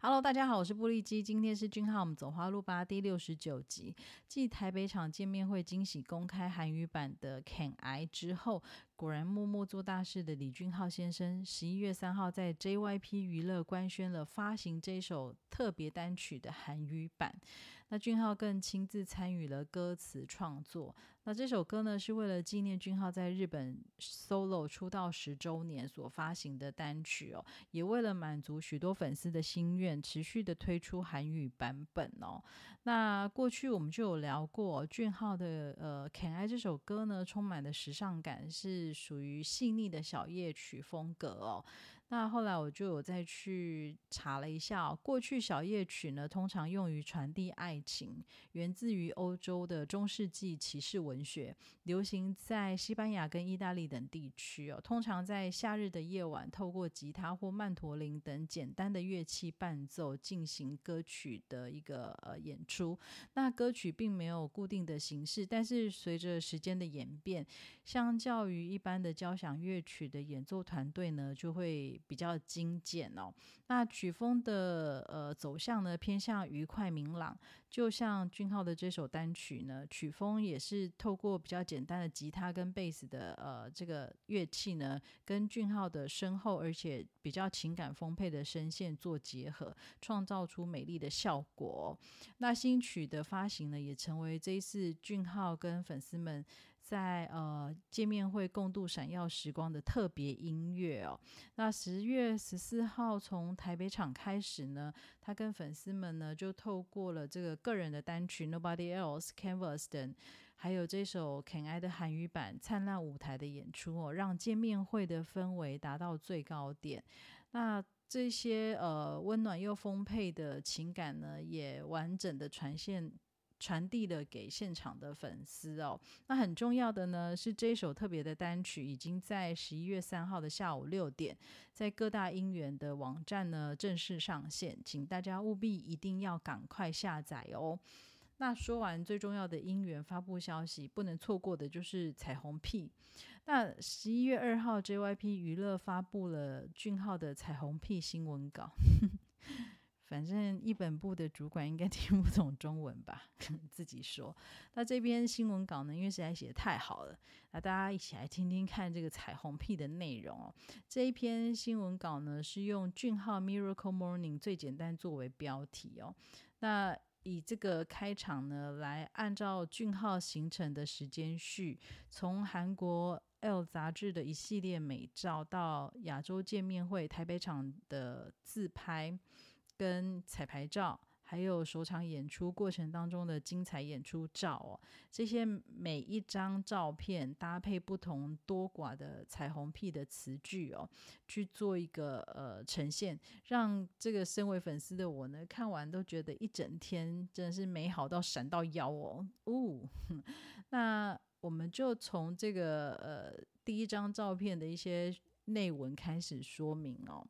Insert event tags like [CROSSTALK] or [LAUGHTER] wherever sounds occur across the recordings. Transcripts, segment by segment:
Hello，大家好，我是布利基，今天是俊浩，我们走花路吧第六十九集。继台北场见面会惊喜公开韩语版的《Can I》之后，果然默默做大事的李俊浩先生，十一月三号在 JYP 娱乐官宣了发行这首特别单曲的韩语版。那俊浩更亲自参与了歌词创作。那这首歌呢，是为了纪念俊浩在日本 solo 出道十周年所发行的单曲哦，也为了满足许多粉丝的心愿。持续的推出韩语版本哦。那过去我们就有聊过俊浩的呃《Can I》这首歌呢，充满了时尚感，是属于细腻的小夜曲风格哦。那后来我就有再去查了一下，过去小夜曲呢，通常用于传递爱情，源自于欧洲的中世纪骑士文学，流行在西班牙跟意大利等地区哦。通常在夏日的夜晚，透过吉他或曼陀林等简单的乐器伴。奏进行歌曲的一个呃演出，那歌曲并没有固定的形式，但是随着时间的演变，相较于一般的交响乐曲的演奏团队呢，就会比较精简哦。那曲风的呃走向呢，偏向愉快明朗，就像俊浩的这首单曲呢，曲风也是透过比较简单的吉他跟贝斯的呃这个乐器呢，跟俊浩的深厚而且比较情感丰沛的声线做结合。创造出美丽的效果。那新曲的发行呢，也成为这一次俊浩跟粉丝们在呃见面会共度闪耀时光的特别音乐哦。那十月十四号从台北场开始呢，他跟粉丝们呢就透过了这个个人的单曲《Nobody Else》、《Canvas》等，还有这首《Can I》的韩语版《灿烂舞台》的演出哦，让见面会的氛围达到最高点。那这些呃温暖又丰沛的情感呢，也完整的传现传递了给现场的粉丝哦。那很重要的呢，是这首特别的单曲已经在十一月三号的下午六点，在各大音源的网站呢正式上线，请大家务必一定要赶快下载哦。那说完最重要的音源发布消息，不能错过的就是彩虹屁。那十一月二号，JYP 娱乐发布了俊浩的彩虹屁新闻稿。[LAUGHS] 反正一本部的主管应该 [LAUGHS] 听不懂中文吧？[LAUGHS] 自己说。那这篇新闻稿呢，因为实在写的太好了，那大家一起来听听看这个彩虹屁的内容哦。这一篇新闻稿呢，是用俊浩 Miracle Morning 最简单作为标题哦。那以这个开场呢，来按照俊浩形成的时间序，从韩国《L》杂志的一系列美照，到亚洲见面会台北场的自拍跟彩排照。还有首场演出过程当中的精彩演出照哦，这些每一张照片搭配不同多寡的彩虹屁的词句哦，去做一个呃呈现，让这个身为粉丝的我呢，看完都觉得一整天真的是美好到闪到腰哦。哦，[LAUGHS] 那我们就从这个呃第一张照片的一些内文开始说明哦。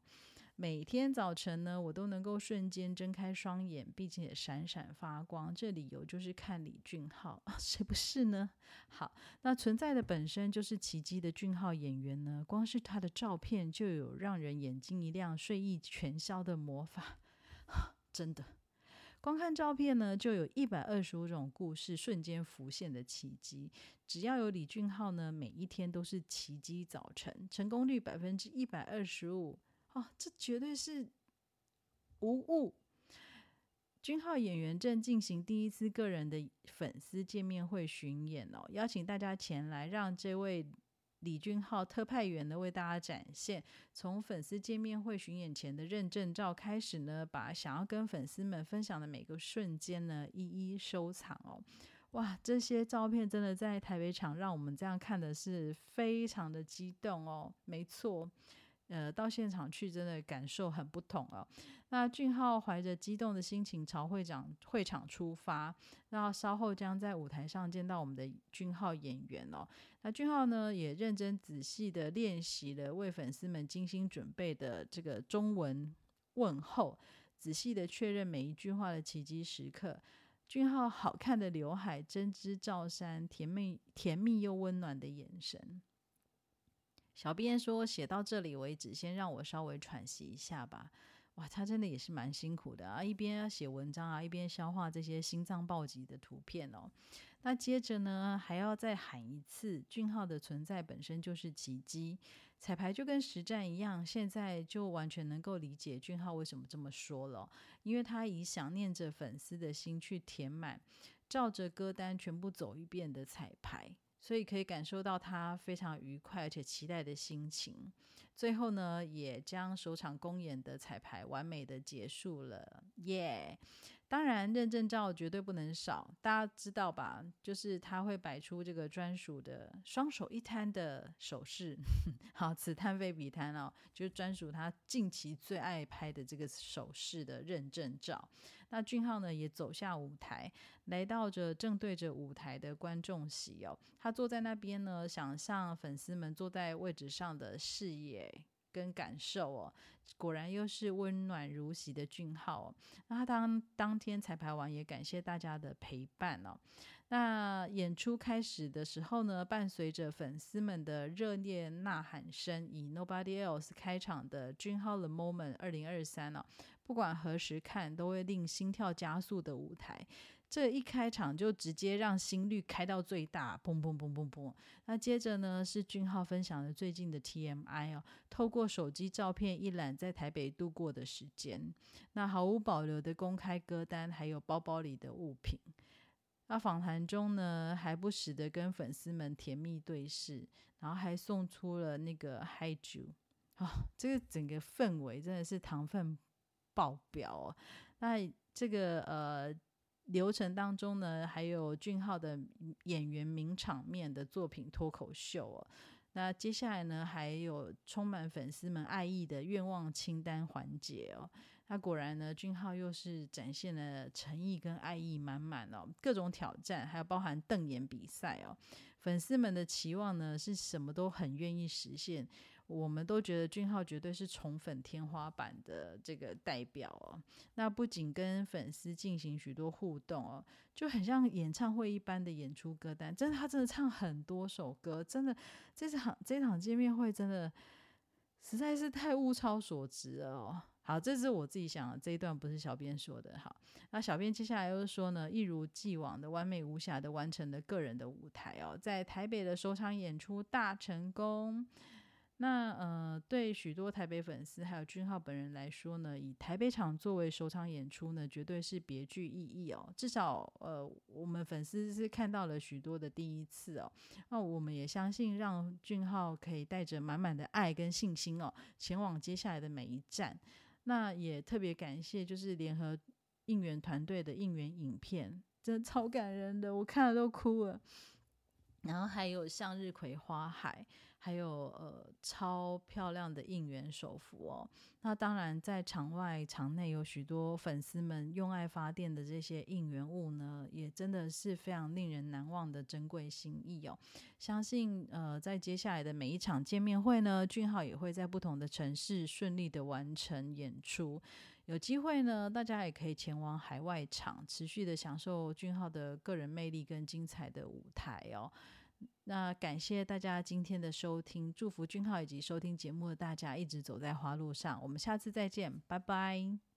每天早晨呢，我都能够瞬间睁开双眼，并且闪闪发光。这理由就是看李俊浩，[LAUGHS] 谁不是呢？好，那存在的本身就是奇迹的俊浩演员呢，光是他的照片就有让人眼睛一亮、睡意全消的魔法。[LAUGHS] 真的，光看照片呢，就有一百二十五种故事瞬间浮现的奇迹。只要有李俊浩呢，每一天都是奇迹早晨，成功率百分之一百二十五。哦，这绝对是无误。君浩演员正进行第一次个人的粉丝见面会巡演哦，邀请大家前来，让这位李俊浩特派员呢为大家展现从粉丝见面会巡演前的认证照开始呢，把想要跟粉丝们分享的每个瞬间呢一一收藏哦。哇，这些照片真的在台北场让我们这样看的是非常的激动哦，没错。呃，到现场去真的感受很不同哦。那俊浩怀着激动的心情朝会长会场出发，那稍后将在舞台上见到我们的俊浩演员哦。那俊浩呢，也认真仔细的练习了为粉丝们精心准备的这个中文问候，仔细的确认每一句话的奇迹时刻。俊浩好看的刘海，针织罩衫，甜蜜甜蜜又温暖的眼神。小编说：“写到这里为止，先让我稍微喘息一下吧。哇，他真的也是蛮辛苦的啊，一边要写文章啊，一边消化这些心脏暴击的图片哦。那接着呢，还要再喊一次，俊浩的存在本身就是奇迹。彩排就跟实战一样，现在就完全能够理解俊浩为什么这么说了，因为他以想念着粉丝的心去填满，照着歌单全部走一遍的彩排，所以可以感受到他非常愉快而且期待的心情。最后呢，也将首场公演的彩排完美的结束了，耶！当然，认证照绝对不能少，大家知道吧？就是他会摆出这个专属的双手一摊的手势，[LAUGHS] 好，此摊非彼摊哦，就是专属他近期最爱拍的这个手势的认证照。那俊浩呢，也走下舞台，来到着正对着舞台的观众席哦，他坐在那边呢，想象粉丝们坐在位置上的视野。跟感受哦，果然又是温暖如洗的俊浩哦。那他当当天彩排完，也感谢大家的陪伴哦。那演出开始的时候呢，伴随着粉丝们的热烈呐喊声，以 Nobody Else 开场的俊浩的 Moment 二零二三哦，不管何时看，都会令心跳加速的舞台。这一开场就直接让心率开到最大，砰砰砰砰砰。那接着呢是俊浩分享的最近的 TMI 哦，透过手机照片一览在台北度过的时间，那毫无保留的公开歌单，还有包包里的物品。那访谈中呢还不时的跟粉丝们甜蜜对视，然后还送出了那个嗨酒啊，这个整个氛围真的是糖分爆表哦。那这个呃。流程当中呢，还有俊浩的演员名场面的作品脱口秀哦。那接下来呢，还有充满粉丝们爱意的愿望清单环节哦。那果然呢，俊浩又是展现了诚意跟爱意满满哦，各种挑战，还有包含瞪眼比赛哦。粉丝们的期望呢，是什么都很愿意实现。我们都觉得俊浩绝对是宠粉天花板的这个代表哦。那不仅跟粉丝进行许多互动哦，就很像演唱会一般的演出歌单。真的，他真的唱很多首歌，真的这场这场见面会真的实在是太物超所值了哦。好，这是我自己想的，这一段不是小编说的。好，那小编接下来又是说呢，一如既往的完美无瑕的完成了个人的舞台哦，在台北的首场演出大成功。那呃，对许多台北粉丝还有俊浩本人来说呢，以台北场作为首场演出呢，绝对是别具意义哦。至少呃，我们粉丝是看到了许多的第一次哦。那我们也相信，让俊浩可以带着满满的爱跟信心哦，前往接下来的每一站。那也特别感谢，就是联合应援团队的应援影片，真的超感人的，我看了都哭了。然后还有向日葵花海。还有呃超漂亮的应援手幅哦，那当然在场外场内有许多粉丝们用爱发电的这些应援物呢，也真的是非常令人难忘的珍贵心意哦。相信呃在接下来的每一场见面会呢，俊浩也会在不同的城市顺利的完成演出。有机会呢，大家也可以前往海外场，持续的享受俊浩的个人魅力跟精彩的舞台哦。那感谢大家今天的收听，祝福君浩以及收听节目的大家一直走在花路上。我们下次再见，拜拜。